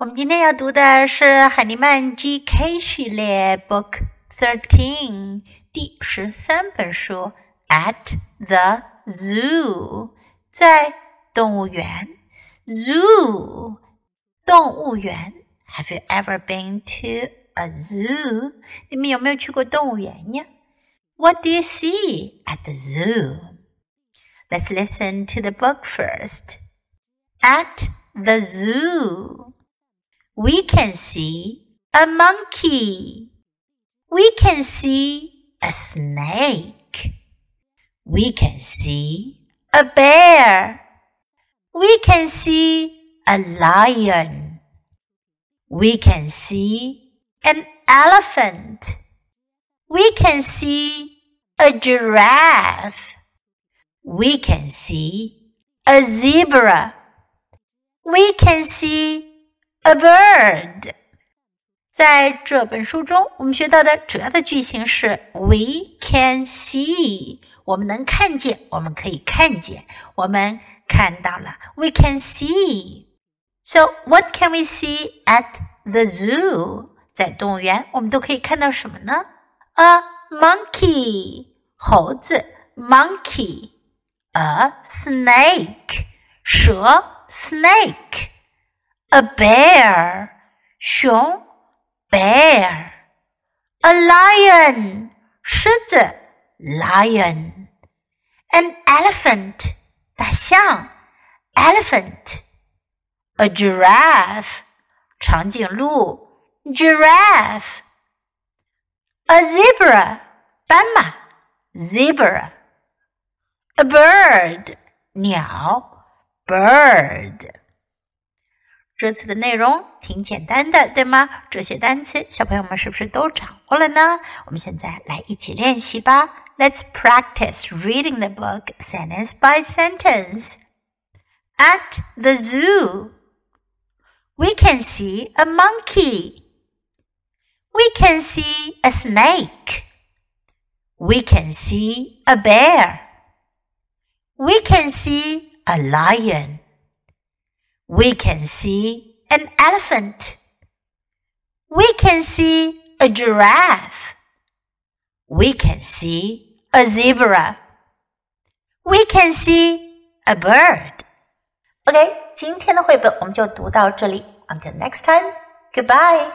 我们今天要读的是海尼曼 GK 系列 Book Thirteen 第十三本书 At the Zoo 在动物园 Zoo 动物园 Have you ever been to a zoo？你们有没有去过动物园呀？What do you see at the zoo? Let's listen to the book first. At the zoo we can see a monkey. We can see a snake. We can see a bear. We can see a lion. We can see an elephant. We can see a giraffe. We can see a zebra. We can see a bird。在这本书中，我们学到的主要的句型是 "We can see"，我们能看见，我们可以看见，我们看到了。We can see. So what can we see at the zoo？在动物园，我们都可以看到什么呢？A monkey，猴子；monkey，a snake，蛇；snake。 a bear 熊 bear a lion 狮子 lion an elephant 大象 elephant a giraffe 长颈鹿 giraffe a zebra 斑马 zebra a bird 鸟 bird 这次的内容挺简单的，对吗？这些单词小朋友们是不是都掌握了呢？我们现在来一起练习吧。Let's practice reading the book sentence by sentence. At the zoo, we can see a monkey. We can see a snake. We can see a bear. We can see a lion. We can see an elephant. We can see a giraffe. We can see a zebra. We can see a bird. OK，今天的绘本我们就读到这里。Until next time, goodbye.